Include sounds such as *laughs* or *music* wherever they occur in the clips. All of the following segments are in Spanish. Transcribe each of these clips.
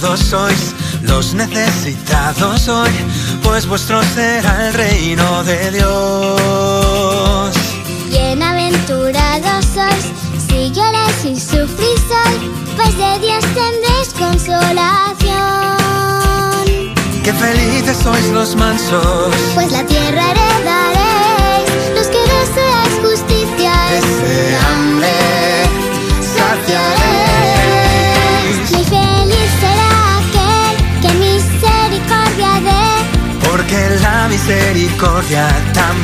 Afortunados sois los necesitados hoy, pues vuestro será el reino de Dios. Bienaventurados sois si lloráis y sufrís hoy, pues de Dios tendréis consolación. Qué felices sois los mansos, Pues la tierra heredaréis,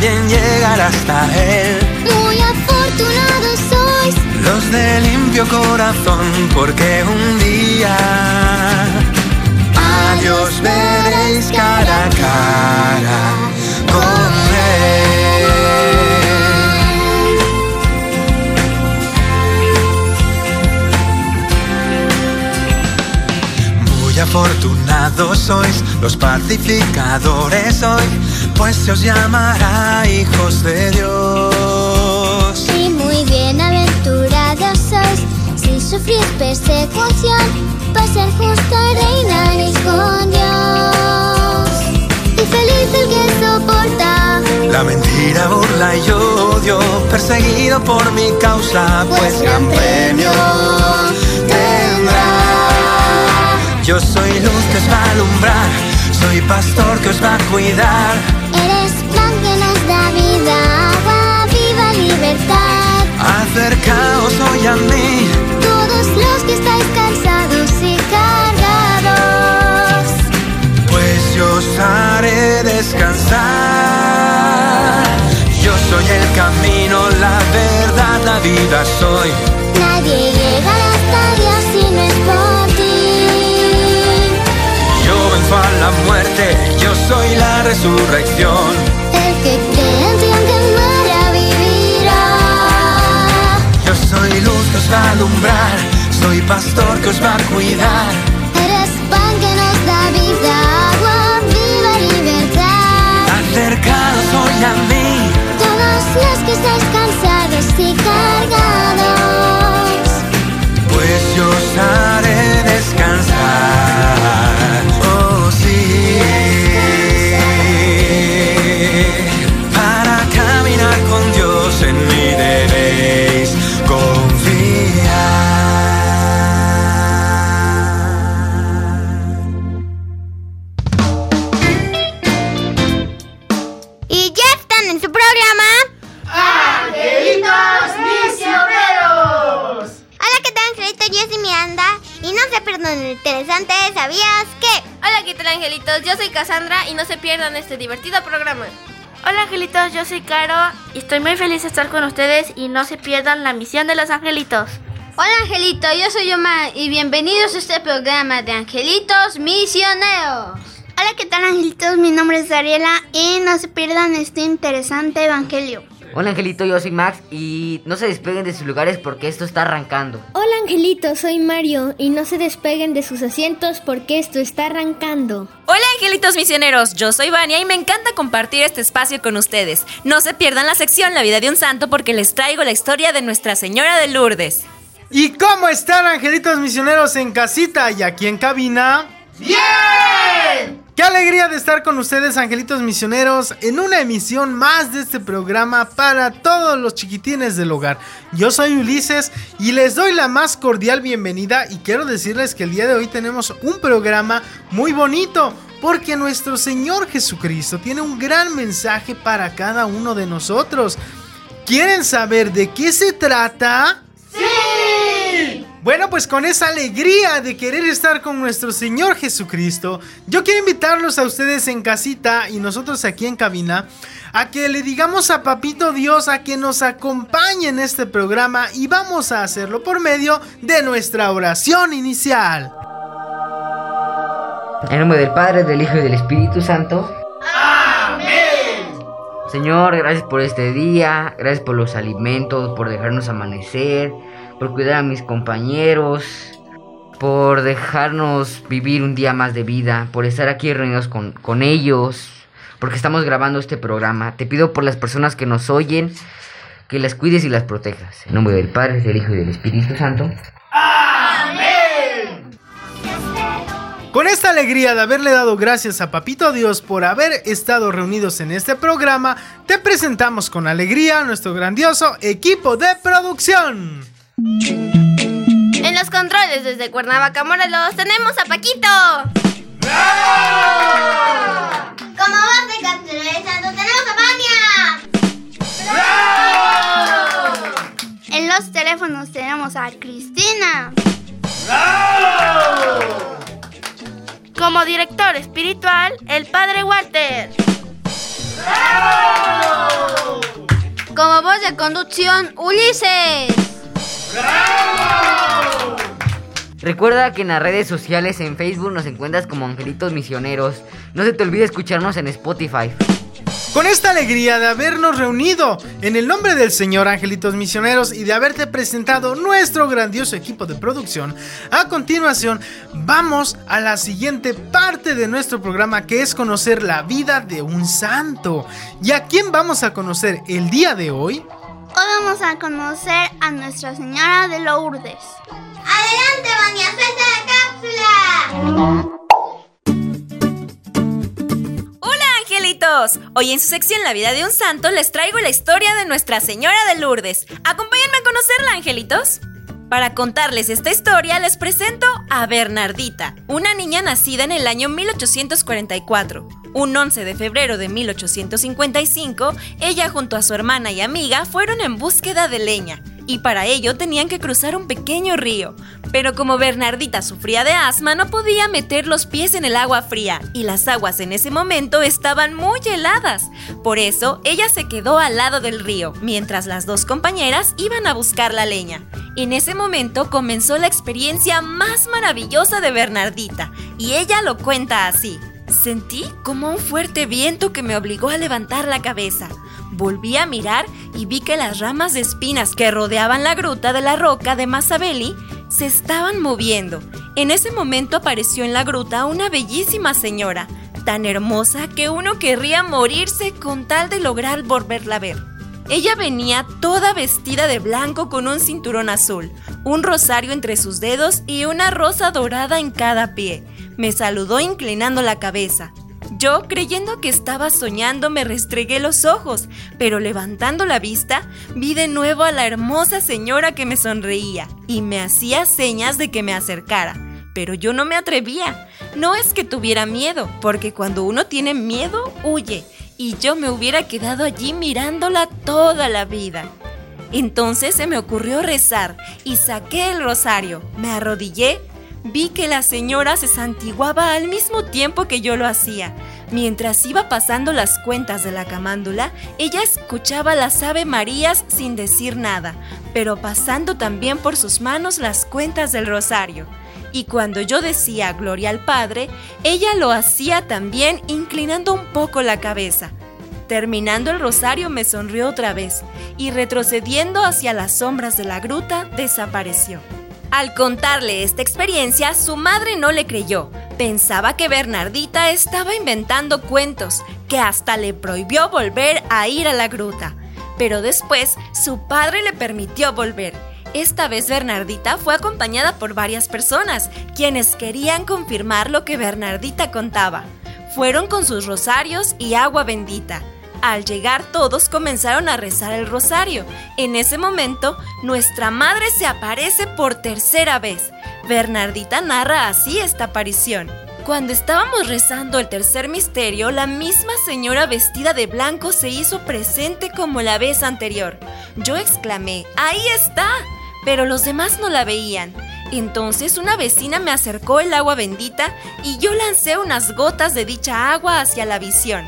también llegará hasta él. muy afortunados sois, Los de limpio corazón, porque un día a Dios veréis cara a cara con Él. Muy afortunados sois los pacificadores hoy, pues se os llamará hijos de Dios. y muy bienaventurados sois, si sufrís persecución, pues el justo reinaréis con Dios. Y feliz el que soporta, La mentira, burla y odio, perseguido por mi causa, pues gran premio tendrá. Yo soy luz que os va a alumbrar, soy pastor que os va a cuidar. Vida soy. nadie llegará hasta Dios si no es por ti. Yo venzo a la muerte, yo soy la resurrección. El que cree en ti aunque muera vivirá. Yo soy luz que os va a alumbrar, soy pastor que os va a cuidar. Eres pan que nos da vida, agua viva libertad. Acercaos hoy a mí, Todos los que estáis cansados y cargados, interesante. ¿Sabías que? Hola, ¿qué tal angelitos? Yo soy Cassandra y no se pierdan este divertido programa. Hola angelitos, yo soy Caro y estoy muy feliz de estar con ustedes y no se pierdan la misión de los angelitos. Hola Angelito, yo soy Omar y bienvenidos a este programa de Angelitos Misioneros. Hola, ¿qué tal, angelitos? Mi nombre es Ariela y no se pierdan este interesante evangelio. Hola Angelito, yo soy Max y no se despeguen de sus lugares porque esto está arrancando. Hola Angelito, soy Mario y no se despeguen de sus asientos porque esto está arrancando. Hola angelitos misioneros, yo soy Vania y me encanta compartir este espacio con ustedes. No se pierdan la sección La vida de un santo porque les traigo la historia de Nuestra Señora de Lourdes. ¿Y cómo están angelitos misioneros en casita y aquí en cabina? ¡Bien! Qué alegría de estar con ustedes, angelitos misioneros, en una emisión más de este programa para todos los chiquitines del hogar. Yo soy Ulises y les doy la más cordial bienvenida y quiero decirles que el día de hoy tenemos un programa muy bonito porque nuestro Señor Jesucristo tiene un gran mensaje para cada uno de nosotros. ¿Quieren saber de qué se trata? Bueno, pues con esa alegría de querer estar con nuestro Señor Jesucristo, yo quiero invitarlos a ustedes en casita y nosotros aquí en cabina a que le digamos a Papito Dios a que nos acompañe en este programa y vamos a hacerlo por medio de nuestra oración inicial. En nombre del Padre, del Hijo y del Espíritu Santo. Amén. Señor, gracias por este día, gracias por los alimentos, por dejarnos amanecer, por cuidar a mis compañeros, por dejarnos vivir un día más de vida, por estar aquí reunidos con, con ellos, porque estamos grabando este programa. Te pido por las personas que nos oyen, que las cuides y las protejas. En nombre del Padre, del Hijo y del Espíritu Santo. Con esta alegría de haberle dado gracias a Papito Dios por haber estado reunidos en este programa, te presentamos con alegría a nuestro grandioso equipo de producción. En los controles desde Cuernavaca, Morelos, tenemos a Paquito. Como voz de santo tenemos a Vania. En los teléfonos tenemos a Cristina. Como director espiritual, el Padre Walter. Como voz de conducción, Ulises. Recuerda que en las redes sociales en Facebook nos encuentras como Angelitos Misioneros. No se te olvide escucharnos en Spotify. Con esta alegría de habernos reunido en el nombre del Señor Angelitos Misioneros y de haberte presentado nuestro grandioso equipo de producción, a continuación vamos a la siguiente parte de nuestro programa que es conocer la vida de un santo. ¿Y a quién vamos a conocer el día de hoy? Hoy vamos a conocer a Nuestra Señora de Lourdes. Adelante, Vania, suelta la cápsula. Hola angelitos, hoy en su sección La vida de un santo les traigo la historia de Nuestra Señora de Lourdes. Acompáñenme a conocerla, angelitos. Para contarles esta historia les presento a Bernardita, una niña nacida en el año 1844. Un 11 de febrero de 1855, ella junto a su hermana y amiga fueron en búsqueda de leña y para ello tenían que cruzar un pequeño río. Pero como Bernardita sufría de asma, no podía meter los pies en el agua fría y las aguas en ese momento estaban muy heladas. Por eso, ella se quedó al lado del río, mientras las dos compañeras iban a buscar la leña. En ese momento comenzó la experiencia más maravillosa de Bernardita, y ella lo cuenta así. Sentí como un fuerte viento que me obligó a levantar la cabeza. Volví a mirar y vi que las ramas de espinas que rodeaban la gruta de la roca de Mazzabelli se estaban moviendo. En ese momento apareció en la gruta una bellísima señora, tan hermosa que uno querría morirse con tal de lograr volverla a ver. Ella venía toda vestida de blanco con un cinturón azul, un rosario entre sus dedos y una rosa dorada en cada pie. Me saludó inclinando la cabeza. Yo, creyendo que estaba soñando, me restregué los ojos, pero levantando la vista, vi de nuevo a la hermosa señora que me sonreía y me hacía señas de que me acercara. Pero yo no me atrevía. No es que tuviera miedo, porque cuando uno tiene miedo, huye, y yo me hubiera quedado allí mirándola toda la vida. Entonces se me ocurrió rezar y saqué el rosario, me arrodillé vi que la señora se santiguaba al mismo tiempo que yo lo hacía. Mientras iba pasando las cuentas de la camándula, ella escuchaba las Ave Marías sin decir nada, pero pasando también por sus manos las cuentas del rosario. Y cuando yo decía Gloria al Padre, ella lo hacía también inclinando un poco la cabeza. Terminando el rosario me sonrió otra vez y retrocediendo hacia las sombras de la gruta desapareció. Al contarle esta experiencia, su madre no le creyó. Pensaba que Bernardita estaba inventando cuentos, que hasta le prohibió volver a ir a la gruta. Pero después, su padre le permitió volver. Esta vez Bernardita fue acompañada por varias personas, quienes querían confirmar lo que Bernardita contaba. Fueron con sus rosarios y agua bendita. Al llegar todos comenzaron a rezar el rosario. En ese momento, nuestra madre se aparece por tercera vez. Bernardita narra así esta aparición. Cuando estábamos rezando el tercer misterio, la misma señora vestida de blanco se hizo presente como la vez anterior. Yo exclamé, ¡ahí está! Pero los demás no la veían. Entonces una vecina me acercó el agua bendita y yo lancé unas gotas de dicha agua hacia la visión.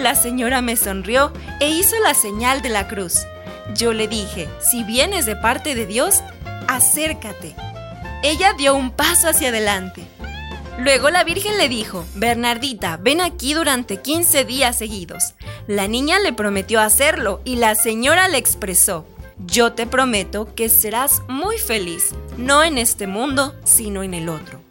La señora me sonrió e hizo la señal de la cruz. Yo le dije, si vienes de parte de Dios, acércate. Ella dio un paso hacia adelante. Luego la Virgen le dijo, Bernardita, ven aquí durante 15 días seguidos. La niña le prometió hacerlo y la señora le expresó, yo te prometo que serás muy feliz, no en este mundo, sino en el otro.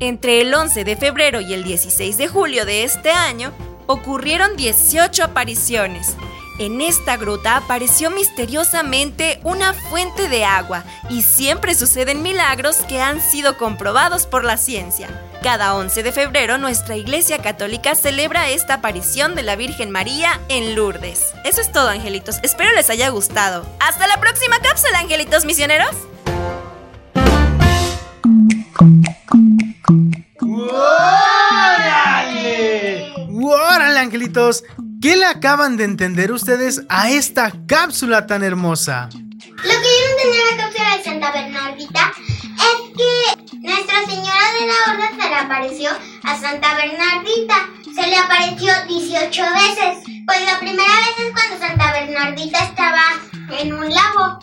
Entre el 11 de febrero y el 16 de julio de este año, ocurrieron 18 apariciones. En esta gruta apareció misteriosamente una fuente de agua y siempre suceden milagros que han sido comprobados por la ciencia. Cada 11 de febrero nuestra Iglesia Católica celebra esta aparición de la Virgen María en Lourdes. Eso es todo, angelitos. Espero les haya gustado. Hasta la próxima cápsula, angelitos misioneros. Angelitos! ¿Qué le acaban de entender ustedes a esta cápsula tan hermosa? Lo que yo entendí la cápsula de Santa Bernardita es que Nuestra Señora de la Orden se le apareció a Santa Bernardita. Se le apareció 18 veces. Pues la primera vez es cuando Santa Bernardita estaba en un lago.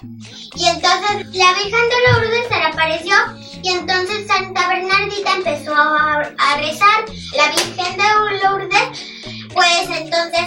Y entonces la Virgen de Lourdes se le apareció y entonces Santa Bernardita empezó a, a rezar. La Virgen de Lourdes pues entonces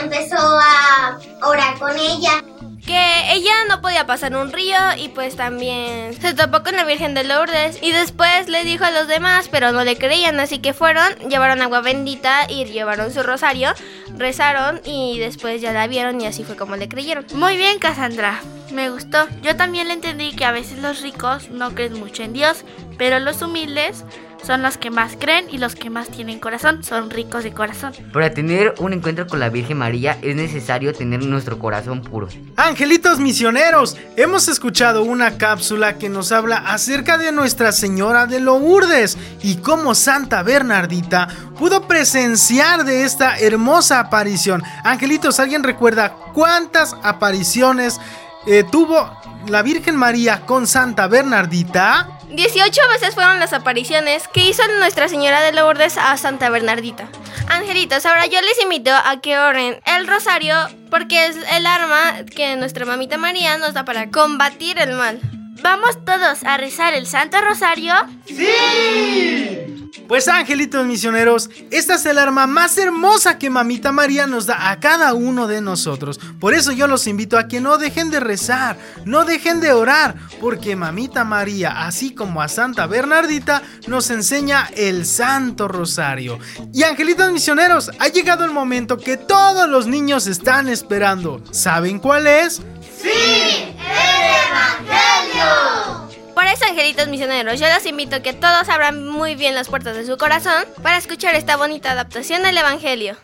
empezó a orar con ella. Que ella no podía pasar un río y pues también se topó con la Virgen de Lourdes y después le dijo a los demás pero no le creían así que fueron, llevaron agua bendita y llevaron su rosario, rezaron y después ya la vieron y así fue como le creyeron. Muy bien Cassandra, me gustó. Yo también le entendí que a veces los ricos no creen mucho en Dios, pero los humildes son los que más creen y los que más tienen corazón, son ricos de corazón. Para tener un encuentro con la Virgen María es necesario tener nuestro corazón puro. Angelitos misioneros, hemos escuchado una cápsula que nos habla acerca de Nuestra Señora de Lourdes y cómo Santa Bernardita pudo presenciar de esta hermosa aparición. Angelitos, ¿alguien recuerda cuántas apariciones eh, tuvo la Virgen María con Santa Bernardita? 18 veces fueron las apariciones que hizo Nuestra Señora de Lourdes a Santa Bernardita. Angelitos, ahora yo les invito a que oren el rosario porque es el arma que nuestra mamita María nos da para combatir el mal. ¿Vamos todos a rezar el Santo Rosario? ¡Sí! Pues angelitos misioneros, esta es el arma más hermosa que Mamita María nos da a cada uno de nosotros. Por eso yo los invito a que no dejen de rezar, no dejen de orar, porque Mamita María, así como a Santa Bernardita, nos enseña el Santo Rosario. Y angelitos misioneros, ha llegado el momento que todos los niños están esperando. ¿Saben cuál es? ¡Sí! ¡El Evangelio! Angelitos misioneros, yo los invito a que todos abran muy bien las puertas de su corazón para escuchar esta bonita adaptación del Evangelio.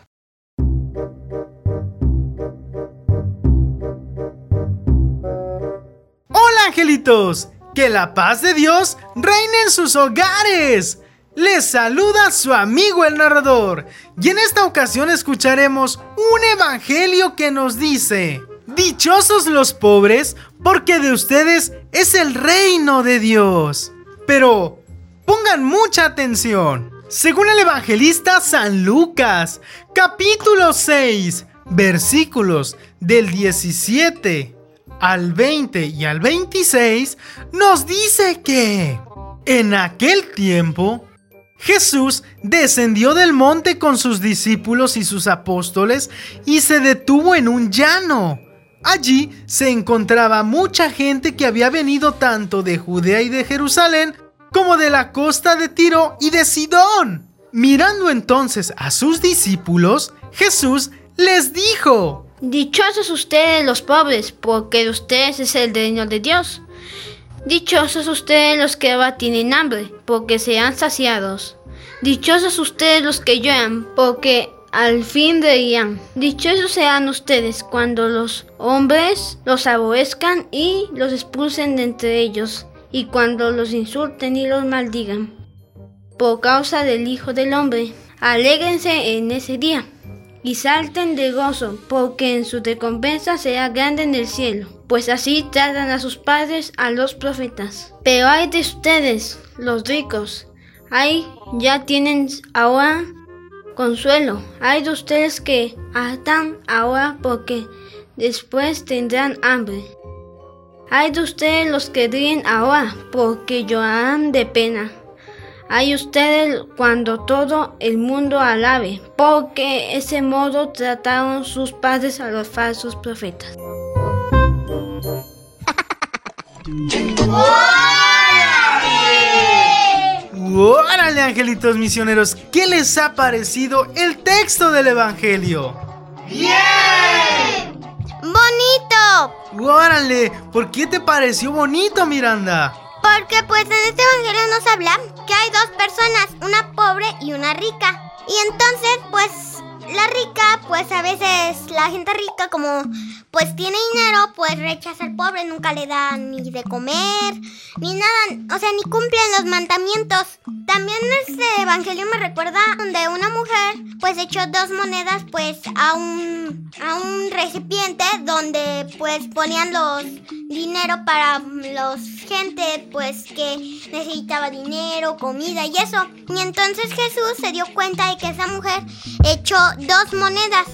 Hola angelitos, que la paz de Dios reine en sus hogares. Les saluda su amigo el narrador y en esta ocasión escucharemos un evangelio que nos dice, Dichosos los pobres, porque de ustedes es el reino de Dios. Pero pongan mucha atención. Según el evangelista San Lucas, capítulo 6, versículos del 17 al 20 y al 26, nos dice que en aquel tiempo Jesús descendió del monte con sus discípulos y sus apóstoles y se detuvo en un llano Allí se encontraba mucha gente que había venido tanto de Judea y de Jerusalén como de la costa de Tiro y de Sidón. Mirando entonces a sus discípulos, Jesús les dijo, Dichosos ustedes los pobres, porque de ustedes es el reino de Dios. Dichosos ustedes los que ahora tienen hambre, porque sean saciados. Dichosos ustedes los que lloran, porque al fin dirían, dichosos sean ustedes cuando los hombres los aborrezcan y los expulsen de entre ellos, y cuando los insulten y los maldigan. Por causa del Hijo del Hombre, alégrense en ese día, y salten de gozo, porque en su recompensa será grande en el cielo, pues así tratan a sus padres a los profetas. Pero hay de ustedes, los ricos, hay ya tienen ahora consuelo. Hay de ustedes que hartan ahora porque después tendrán hambre. Hay de ustedes los que ríen ahora porque llorarán de pena. Hay ustedes cuando todo el mundo alabe, porque ese modo trataron sus padres a los falsos profetas. *laughs* ¡Órale, angelitos misioneros! ¿Qué les ha parecido el texto del Evangelio? ¡Bien! ¡Bonito! ¡Órale! ¿Por qué te pareció bonito, Miranda? Porque pues en este evangelio nos habla que hay dos personas, una pobre y una rica. Y entonces pues la rica pues a veces la gente rica como pues tiene dinero pues rechaza al pobre, nunca le da ni de comer, ni nada, o sea ni cumplen los mandamientos. También este evangelio me recuerda donde una mujer pues echó dos monedas pues a un, a un recipiente donde pues ponían los dinero para los gente pues que necesitaba dinero, comida y eso. Y entonces Jesús se dio cuenta de que esa mujer echó dos monedas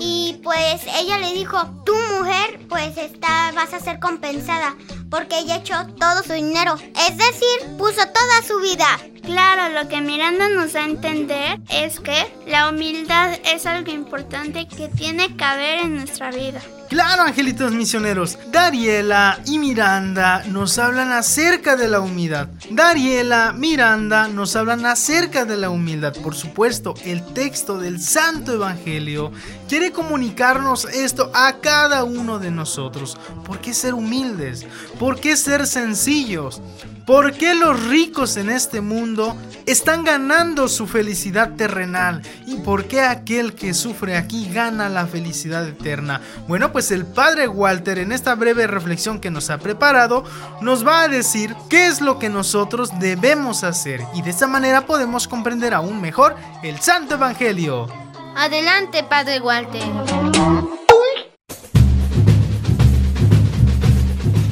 y pues ella le dijo, tu mujer pues está, vas a ser compensada porque ella echó todo su dinero, es decir, puso toda su vida. Claro, lo que Miranda nos da a entender es que la humildad es algo importante que tiene que haber en nuestra vida. Claro, angelitos misioneros. Dariela y Miranda nos hablan acerca de la humildad. Dariela, Miranda nos hablan acerca de la humildad. Por supuesto, el texto del Santo Evangelio quiere comunicarnos esto a cada uno de nosotros. ¿Por qué ser humildes? ¿Por qué ser sencillos? ¿Por qué los ricos en este mundo están ganando su felicidad terrenal? ¿Y por qué aquel que sufre aquí gana la felicidad eterna? Bueno, pues el padre Walter en esta breve reflexión que nos ha preparado nos va a decir qué es lo que nosotros debemos hacer y de esta manera podemos comprender aún mejor el Santo Evangelio. Adelante, padre Walter.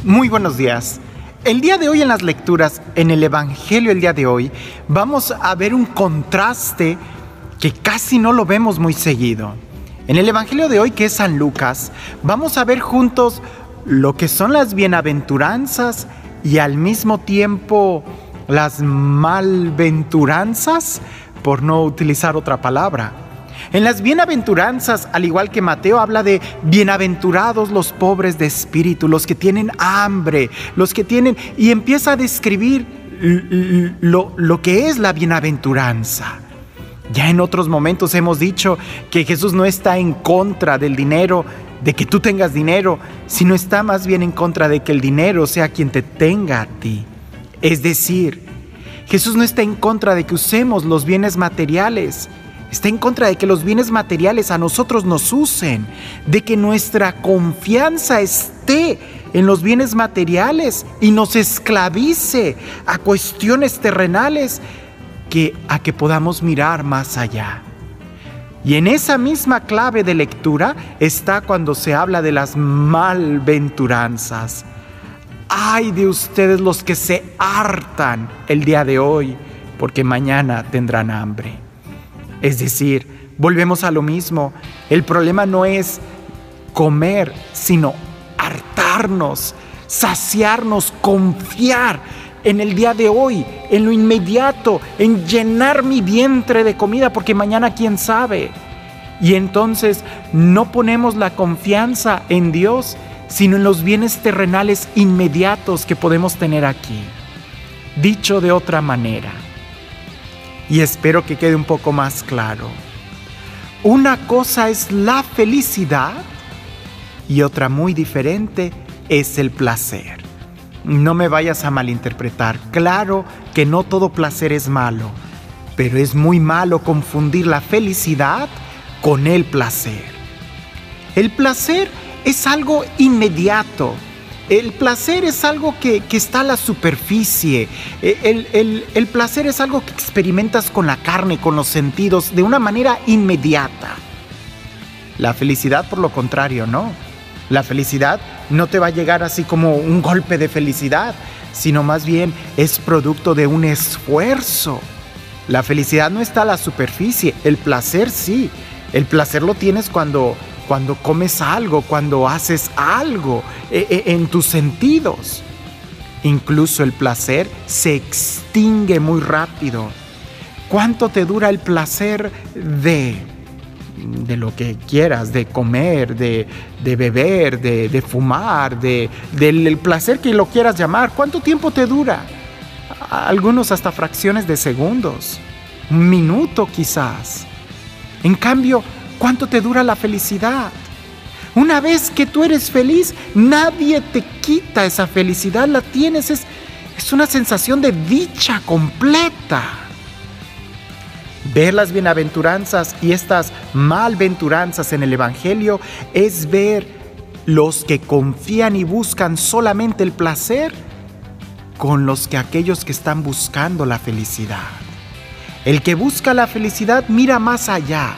Muy buenos días. El día de hoy en las lecturas, en el Evangelio el día de hoy, vamos a ver un contraste que casi no lo vemos muy seguido. En el Evangelio de hoy, que es San Lucas, vamos a ver juntos lo que son las bienaventuranzas y al mismo tiempo las malventuranzas, por no utilizar otra palabra. En las bienaventuranzas, al igual que Mateo, habla de bienaventurados los pobres de espíritu, los que tienen hambre, los que tienen... Y empieza a describir lo, lo que es la bienaventuranza. Ya en otros momentos hemos dicho que Jesús no está en contra del dinero, de que tú tengas dinero, sino está más bien en contra de que el dinero sea quien te tenga a ti. Es decir, Jesús no está en contra de que usemos los bienes materiales, Está en contra de que los bienes materiales a nosotros nos usen, de que nuestra confianza esté en los bienes materiales y nos esclavice a cuestiones terrenales que a que podamos mirar más allá. Y en esa misma clave de lectura está cuando se habla de las malventuranzas. Ay de ustedes los que se hartan el día de hoy, porque mañana tendrán hambre. Es decir, volvemos a lo mismo. El problema no es comer, sino hartarnos, saciarnos, confiar en el día de hoy, en lo inmediato, en llenar mi vientre de comida, porque mañana quién sabe. Y entonces no ponemos la confianza en Dios, sino en los bienes terrenales inmediatos que podemos tener aquí. Dicho de otra manera, y espero que quede un poco más claro. Una cosa es la felicidad y otra muy diferente es el placer. No me vayas a malinterpretar. Claro que no todo placer es malo, pero es muy malo confundir la felicidad con el placer. El placer es algo inmediato, el placer es algo que, está a la superficie. E, el, placer es algo que experimentas con la carne, con los sentidos, de una manera inmediata. La felicidad, por lo contrario, no. La felicidad no te va a llegar así como un golpe de felicidad, sino más bien es producto de un esfuerzo. La felicidad no está a la superficie, el placer sí. El placer lo tienes cuando, cuando comes algo, cuando haces algo e, e, en tus sentidos. Incluso el placer se extingue muy rápido. ¿Cuánto te dura el placer de, de lo que quieras, de comer, de, beber, de, fumar, de, del placer que lo quieras llamar? ¿Cuánto tiempo te dura? Algunos hasta fracciones de segundos, un minuto quizás. En cambio, ¿cuánto te dura la felicidad? Una vez que tú eres feliz, nadie te quita esa felicidad, la tienes, es, es una sensación de dicha completa. Ver las bienaventuranzas y estas malventuranzas en el Evangelio es ver los que confían y buscan solamente el placer con los que aquellos que están buscando la felicidad. El que busca la felicidad mira más allá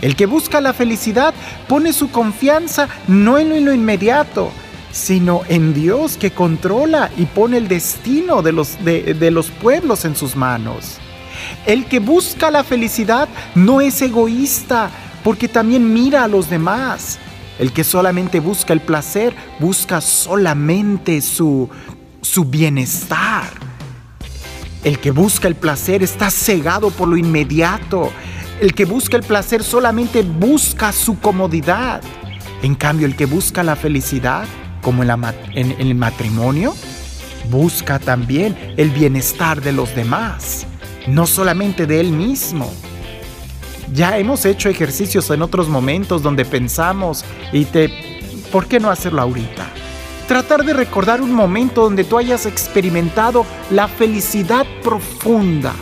el que busca la felicidad pone su confianza no en lo inmediato, sino en Dios que controla y pone el destino de los, de, los pueblos en sus manos. El que busca la felicidad no es egoísta, porque también mira a los demás. El que solamente busca el placer, busca solamente su, su bienestar. El que busca el placer está cegado por lo inmediato. El que busca el placer solamente busca su comodidad. En cambio, el que busca la felicidad, como en, el matrimonio, busca también el bienestar de los demás, no solamente de él mismo. Ya hemos hecho ejercicios en otros momentos donde pensamos y te... ¿Por qué no hacerlo ahorita? Tratar de recordar un momento donde tú hayas experimentado la felicidad profunda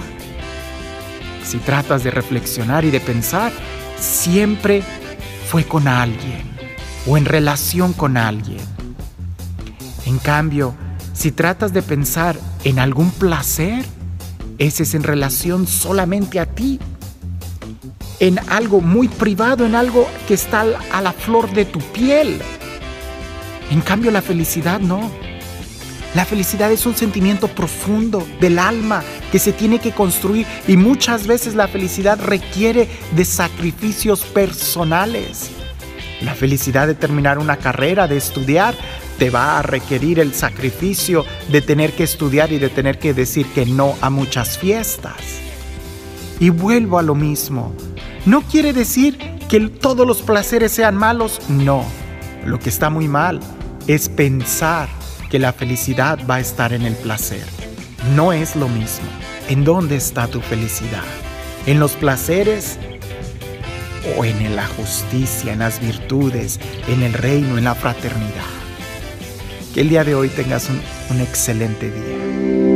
si tratas de reflexionar y de pensar, siempre fue con alguien o en relación con alguien. En cambio, si tratas de pensar en algún placer, ese es en relación solamente a ti, en algo muy privado, en algo que está a la flor de tu piel. En cambio, la felicidad no. La felicidad es un sentimiento profundo del alma que se tiene que construir y muchas veces la felicidad requiere de sacrificios personales. La felicidad de terminar una carrera, de estudiar, te va a requerir el sacrificio de tener que estudiar y de tener que decir que no a muchas fiestas. Y vuelvo a lo mismo. No quiere decir que todos los placeres sean malos, no. Lo que está muy mal es pensar que la felicidad va a estar en el placer. No es lo mismo. ¿En dónde está tu felicidad? ¿En los placeres o en la justicia, en las virtudes, en el reino, en la fraternidad? Que el día de hoy tengas un, un excelente día.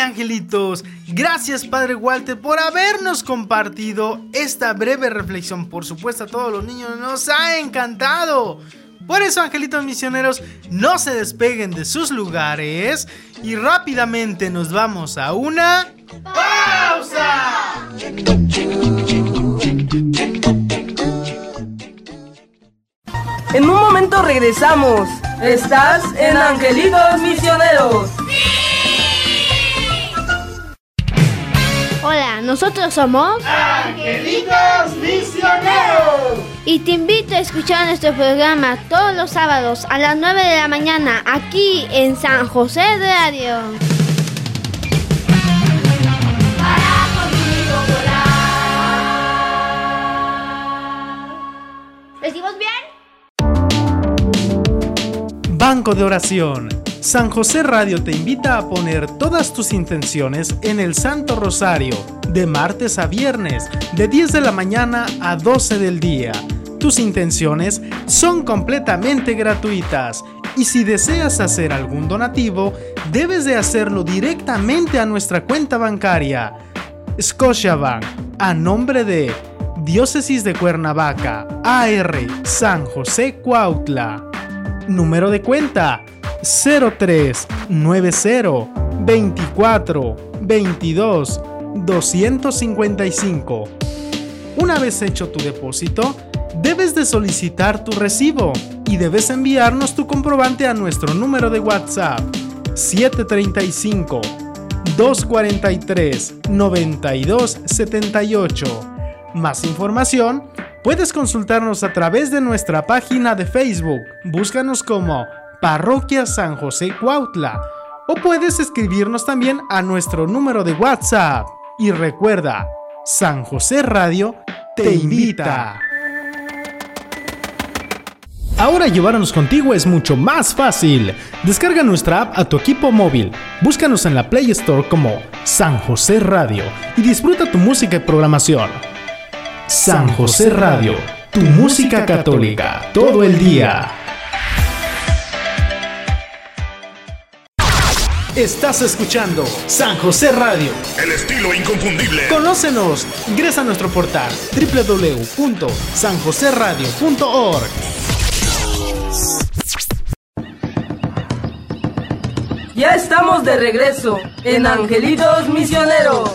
Angelitos. Gracias, Padre Walter, por habernos compartido esta breve reflexión. Por supuesto, a todos los niños nos ha encantado. Por eso, angelitos misioneros, no se despeguen de sus lugares y rápidamente nos vamos a una pausa. En un momento regresamos. Estás en Angelitos Misioneros. Hola, nosotros somos Angelitos Misioneros. Y te invito a escuchar nuestro programa todos los sábados a las 9 de la mañana aquí en San José de Radio. ¿Decimos bien? Banco de Oración San José Radio te invita a poner todas tus intenciones en el Santo Rosario, de martes a viernes, de 10 de la mañana a 12 del día. Tus intenciones son completamente gratuitas y si deseas hacer algún donativo, debes de hacerlo directamente a nuestra cuenta bancaria. Scotiabank, a nombre de Diócesis de Cuernavaca, AR San José Cuautla. Número de cuenta 03 90 24 22 255. Una vez hecho tu depósito, debes de solicitar tu recibo y debes enviarnos tu comprobante a nuestro número de WhatsApp 735 243 9278. Más información, puedes consultarnos a través de nuestra página de Facebook. Búscanos como Parroquia San José Cuautla o puedes escribirnos también a nuestro número de WhatsApp. Y recuerda, San José Radio te invita. Ahora llevarnos contigo es mucho más fácil. Descarga nuestra app a tu equipo móvil. Búscanos en la Play Store como San José Radio y disfruta tu música y programación. San José Radio, tu música católica, todo el día. Estás escuchando San José Radio. El estilo inconfundible. Conócenos. Ingresa a nuestro portal www.sanjoseradio.org. Ya estamos de regreso en Angelitos Misioneros.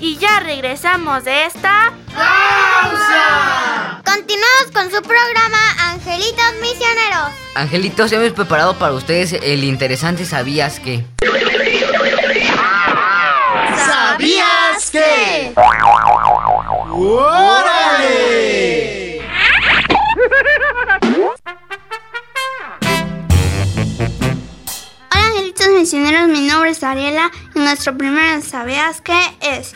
Y ya regresamos de con su programa Angelitos Misioneros. Angelitos, hemos preparado para ustedes el interesante ¿Sabías que? ¿Sabías que? ¡Órale! Hola angelitos misioneros, mi nombre es Ariela y nuestro primer ¿Sabías qué es?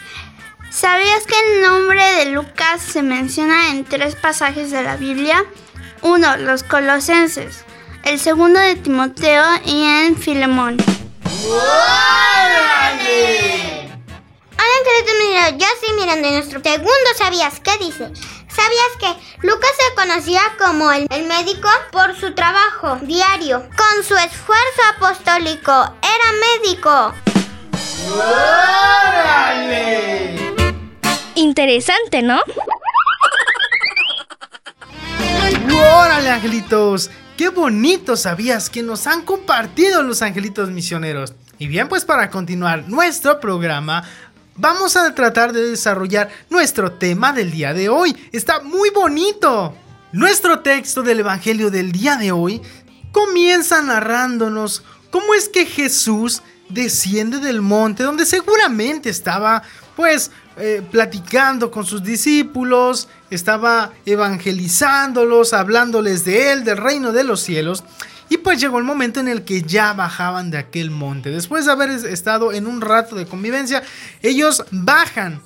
¿Sabías que el nombre de Lucas se menciona en tres pasajes de la Biblia? Uno, los colosenses, el segundo de Timoteo y en Filemón. ¡Órale! Hola yo estoy mirando en nuestro segundo ¿Sabías qué dice? ¿Sabías que Lucas se conocía como el, el, médico por su trabajo diario? Con su esfuerzo apostólico, era médico. ¡Órale! Interesante, ¿no? ¡Órale, angelitos! ¡Qué bonito sabías que nos han compartido los angelitos misioneros! Y bien, pues para continuar nuestro programa, vamos a tratar de desarrollar nuestro tema del día de hoy. Está muy bonito. Nuestro texto del Evangelio del día de hoy comienza narrándonos cómo es que Jesús desciende del monte donde seguramente estaba pues eh, platicando con sus discípulos, estaba evangelizándolos, hablándoles de él, del reino de los cielos. Y pues llegó el momento en el que ya bajaban de aquel monte. Después de haber estado en un rato de convivencia, ellos bajan.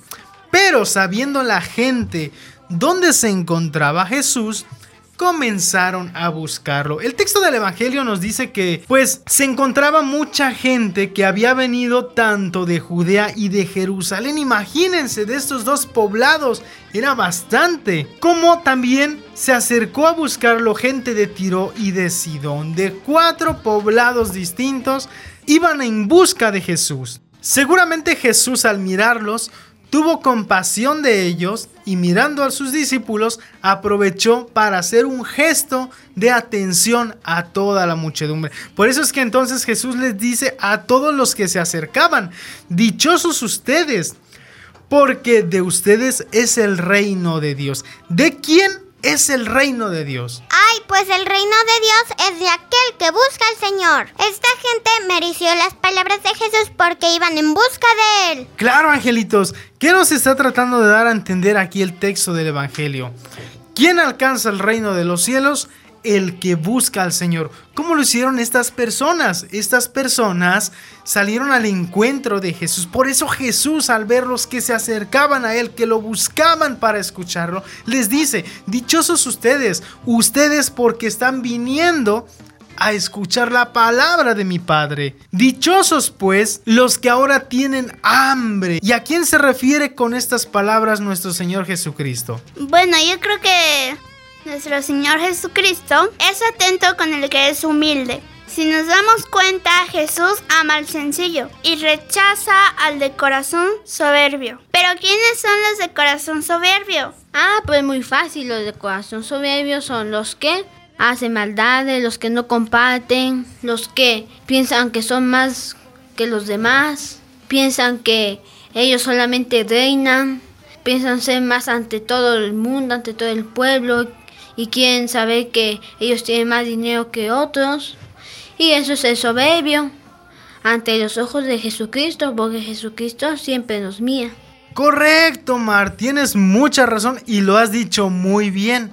Pero sabiendo la gente dónde se encontraba Jesús, comenzaron a buscarlo. El texto del Evangelio nos dice que pues se encontraba mucha gente que había venido tanto de Judea y de Jerusalén. Imagínense de estos dos poblados, era bastante. Como también se acercó a buscarlo gente de Tiro y de Sidón, de cuatro poblados distintos, iban en busca de Jesús. Seguramente Jesús al mirarlos tuvo compasión de ellos y mirando a sus discípulos aprovechó para hacer un gesto de atención a toda la muchedumbre. Por eso es que entonces Jesús les dice a todos los que se acercaban, dichosos ustedes, porque de ustedes es el reino de Dios. ¿De quién es el reino de Dios? Ay, pues el reino de Dios es de aquel que busca al Señor. Esta gente mereció las palabras de Jesús porque iban en busca de Él. Claro, angelitos. ¿Qué nos está tratando de dar a entender aquí el texto del Evangelio? ¿Quién alcanza el reino de los cielos? El que busca al Señor. ¿Cómo lo hicieron estas personas? Estas personas salieron al encuentro de Jesús. Por eso Jesús al ver los que se acercaban a Él, que lo buscaban para escucharlo, les dice, dichosos ustedes, ustedes porque están viniendo a escuchar la palabra de mi Padre. Dichosos pues los que ahora tienen hambre. ¿Y a quién se refiere con estas palabras nuestro Señor Jesucristo? Bueno, yo creo que nuestro Señor Jesucristo es atento con el que es humilde. Si nos damos cuenta, Jesús ama al sencillo y rechaza al de corazón soberbio. Pero ¿quiénes son los de corazón soberbio? Ah, pues muy fácil, los de corazón soberbio son los que hacen maldades, los que no comparten, los que piensan que son más que los demás, piensan que ellos solamente reinan, piensan ser más ante todo el mundo, ante todo el pueblo y quieren saber que ellos tienen más dinero que otros. Y eso es soberbio ante los ojos de Jesucristo, porque Jesucristo siempre nos mía. Correcto, Mar, tienes mucha razón y lo has dicho muy bien.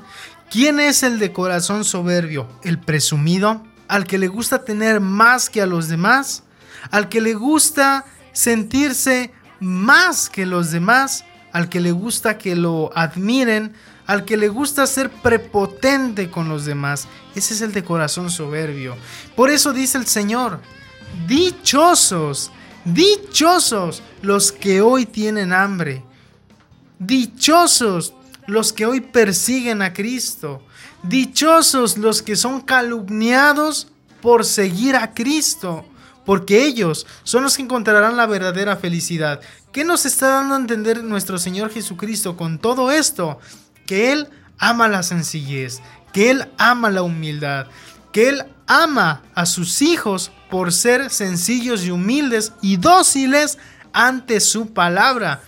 ¿Quién es el de corazón soberbio? ¿El presumido? ¿Al que le gusta tener más que a los demás? ¿Al que le gusta sentirse más que los demás? ¿Al que le gusta que lo admiren? ¿Al que le gusta ser prepotente con los demás? Ese es el de corazón soberbio. Por eso dice el Señor, dichosos Dichosos los que hoy tienen hambre. Dichosos los que hoy persiguen a Cristo. Dichosos los que son calumniados por seguir a Cristo. Porque ellos son los que encontrarán la verdadera felicidad. ¿Qué nos está dando a entender nuestro Señor Jesucristo con todo esto? Que Él ama la sencillez, que Él ama la humildad, que Él ama a sus hijos por ser sencillos y humildes y dóciles ante su palabra.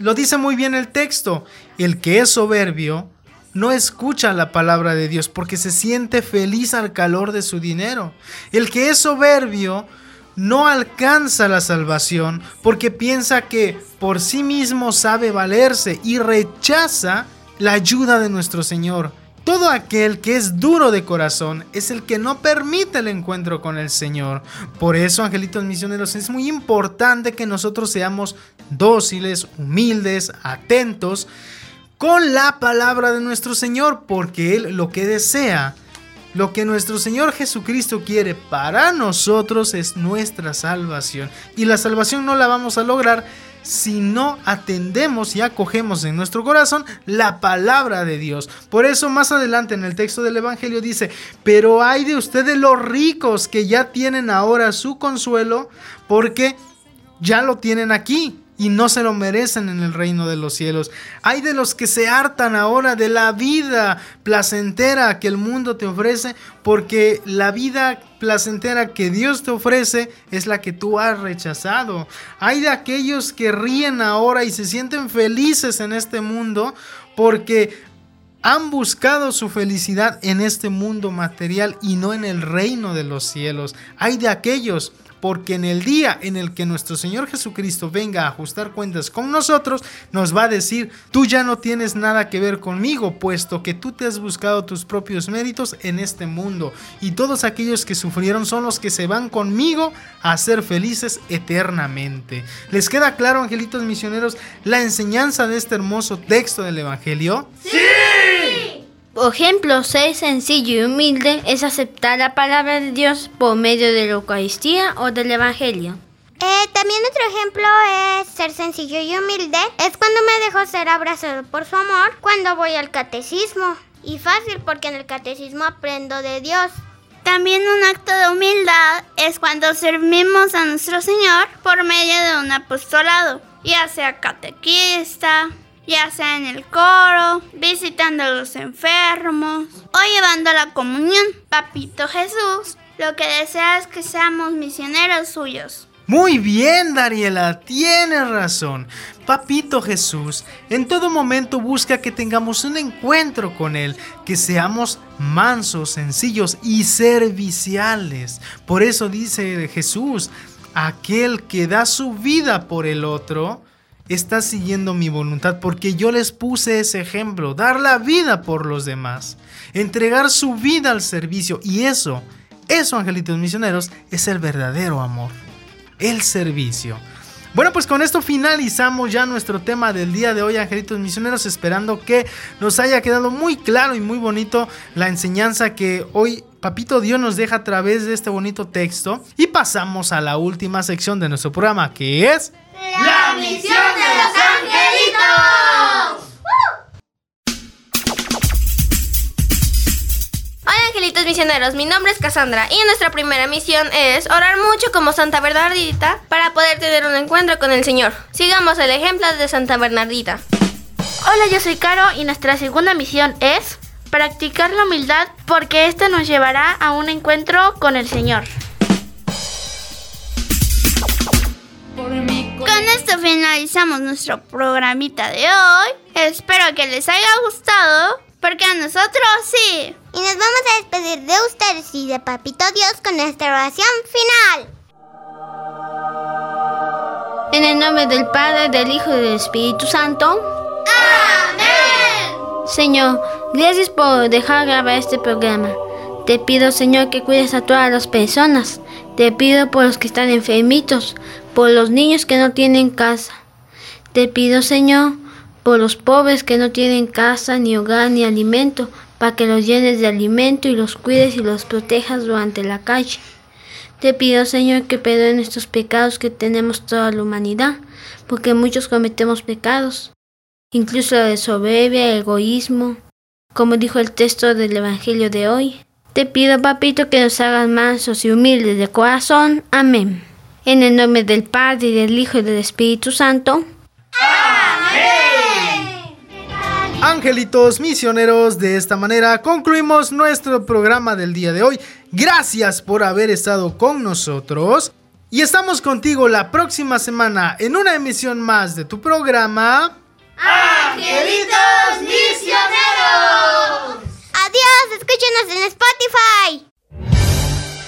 Lo dice muy bien el texto, el que es soberbio no escucha la palabra de Dios porque se siente feliz al calor de su dinero. El que es soberbio no alcanza la salvación porque piensa que por sí mismo sabe valerse y rechaza la ayuda de nuestro Señor. Todo aquel que es duro de corazón es el que no permite el encuentro con el Señor. Por eso, angelitos misioneros, es muy importante que nosotros seamos dóciles, humildes, atentos con la palabra de nuestro Señor, porque Él lo que desea, lo que nuestro Señor Jesucristo quiere para nosotros es nuestra salvación. Y la salvación no la vamos a lograr si no atendemos y acogemos en nuestro corazón la palabra de Dios. Por eso más adelante en el texto del Evangelio dice, pero hay de ustedes los ricos que ya tienen ahora su consuelo porque ya lo tienen aquí y no se lo merecen en el reino de los cielos. Hay de los que se hartan ahora de la vida placentera que el mundo te ofrece, porque la vida placentera que Dios te ofrece es la que tú has rechazado. Hay de aquellos que ríen ahora y se sienten felices en este mundo porque han buscado su felicidad en este mundo material y no en el reino de los cielos. Hay de aquellos porque en el día en el que nuestro Señor Jesucristo venga a ajustar cuentas con nosotros, nos va a decir, tú ya no tienes nada que ver conmigo, puesto que tú te has buscado tus propios méritos en este mundo, y todos aquellos que sufrieron son los que se van conmigo a ser felices eternamente. ¿Les queda claro, angelitos misioneros, la enseñanza de este hermoso texto del Evangelio? ¡Sí! Por ejemplo, ser sencillo y humilde es aceptar la palabra de Dios por medio de la Eucaristía o del Evangelio. Eh, también otro ejemplo es ser sencillo y humilde. Es cuando me dejo ser abrazado por su amor cuando voy al catecismo. Y fácil porque en el catecismo aprendo de Dios. También un acto de humildad es cuando servimos a nuestro Señor por medio de un apostolado, ya sea catequista, ya sea en el coro, visitando a los enfermos o llevando la comunión. Papito Jesús lo que desea es que seamos misioneros suyos. Muy bien, Dariela, tienes razón. Papito Jesús en todo momento busca que tengamos un encuentro con Él, que seamos mansos, sencillos y serviciales. Por eso dice Jesús, aquel que da su vida por el otro, está siguiendo mi voluntad porque yo les puse ese ejemplo, dar la vida por los demás, entregar su vida al servicio y eso, eso angelitos misioneros es el verdadero amor, el servicio. Bueno, pues con esto finalizamos ya nuestro tema del día de hoy, Angelitos Misioneros, esperando que nos haya quedado muy claro y muy bonito la enseñanza que hoy Papito Dios nos deja a través de este bonito texto. Y pasamos a la última sección de nuestro programa, que es... La misión de los angelitos. Angelitos misioneros, mi nombre es Cassandra y nuestra primera misión es orar mucho como Santa Bernardita para poder tener un encuentro con el Señor. Sigamos el ejemplo de Santa Bernardita. Hola, yo soy Caro y nuestra segunda misión es practicar la humildad porque esto nos llevará a un encuentro con el Señor. Con esto finalizamos nuestro programita de hoy. Espero que les haya gustado, porque a nosotros sí. Y nos vamos a despedir de ustedes y de Papito Dios con nuestra oración final. En el nombre del Padre, del Hijo y del Espíritu Santo. ¡Amén! Señor, gracias por dejar grabar este programa. Te pido, Señor, que cuides a todas las personas. Te pido por los que están enfermitos, por los niños que no tienen casa. Te pido, Señor, por los pobres que no tienen casa, ni hogar, ni alimento, para que los llenes de alimento y los cuides y los protejas durante la calle. Te pido, Señor, que perdonen estos pecados que tenemos toda la humanidad, porque muchos cometemos pecados, incluso de soberbia, el egoísmo, como dijo el texto del Evangelio de hoy. Te pido, papito, que nos hagas mansos y humildes de corazón. Amén. En el nombre del Padre, y del Hijo, y del Espíritu Santo. Angelitos misioneros, de esta manera concluimos nuestro programa del día de hoy. Gracias por haber estado con nosotros. Y estamos contigo la próxima semana en una emisión más de tu programa. ¡Angelitos misioneros! Adiós, escúchenos en Spotify.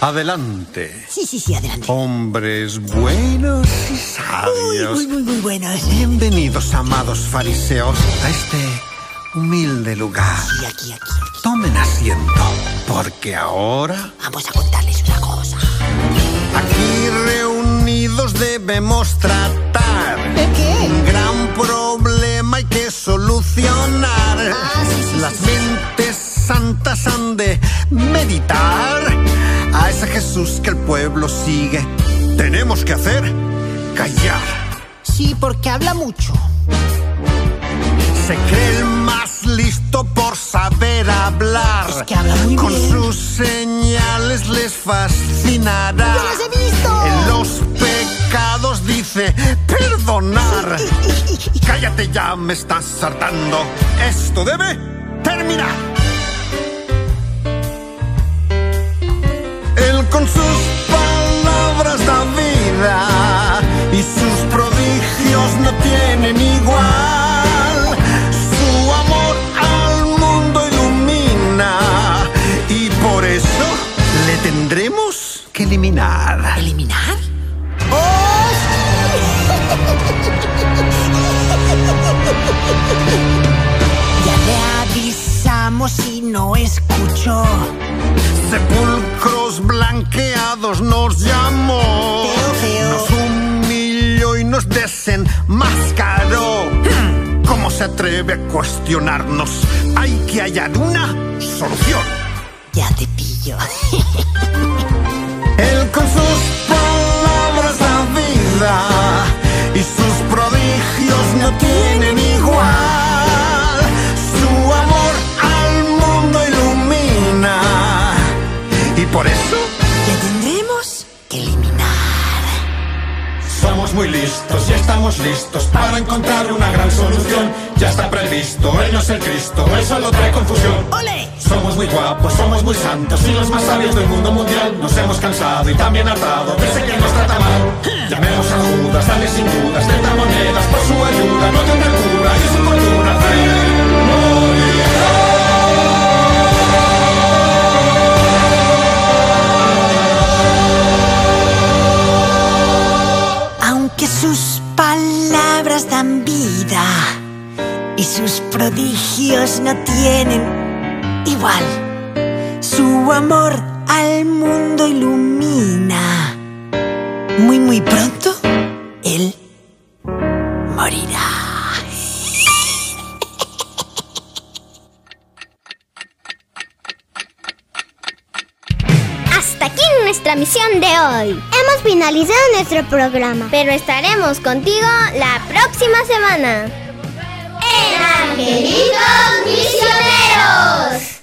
Adelante. Sí, sí, sí, adelante. Hombres buenos y sabios. Muy, muy, muy buenos. Bienvenidos, amados fariseos, a este humilde lugar. Aquí, aquí, aquí. Tomen asiento, porque ahora Vamos a contarles una cosa. aquí reunidos debemos tratar qué? un gran problema hay que solucionar. Ah, sí, sí, Las sí, mentes santas han de meditar a ese Jesús que el pueblo sigue. Tenemos que hacer callar. Sí, porque habla mucho. Se cree el listo por saber hablar. Es que habla muy Con bien. sus señales les fascinará. ¡Yo las he visto! En los pecados dice perdonar. *laughs* Cállate ya, me estás hartando. Esto debe terminar. Él con sus palabras da vida y sus prodigios no tienen igual. Tendremos que eliminar. ¿Eliminar? Ya le avisamos y no escuchó. Sepulcros blanqueados nos llamó. Feo, feo. Nos humilló y nos desenmascaró. Hmm, ¿Cómo se atreve a cuestionarnos? Hay que hallar una solución. Ya te pillo. Él con sus palabras da vida y sus prodigios no tienen igual. Muy listos y estamos listos para encontrar una gran solución. Ya está previsto, Él no es el Cristo, Él solo trae confusión. ¡Ole! Somos muy guapos, somos muy santos y los más sabios del mundo mundial. Nos hemos cansado y también hartado de ese que nos trata mal. Llamemos a Judas, dale sin dudas, monedas por su ayuda. No tendrá cura y su fortuna sus prodigios no tienen igual, su amor al mundo ilumina. Muy, muy pronto, él morirá. Hasta aquí nuestra misión de hoy. Hemos finalizado nuestro programa, pero estaremos contigo la próxima semana. Angelitos Misioneros.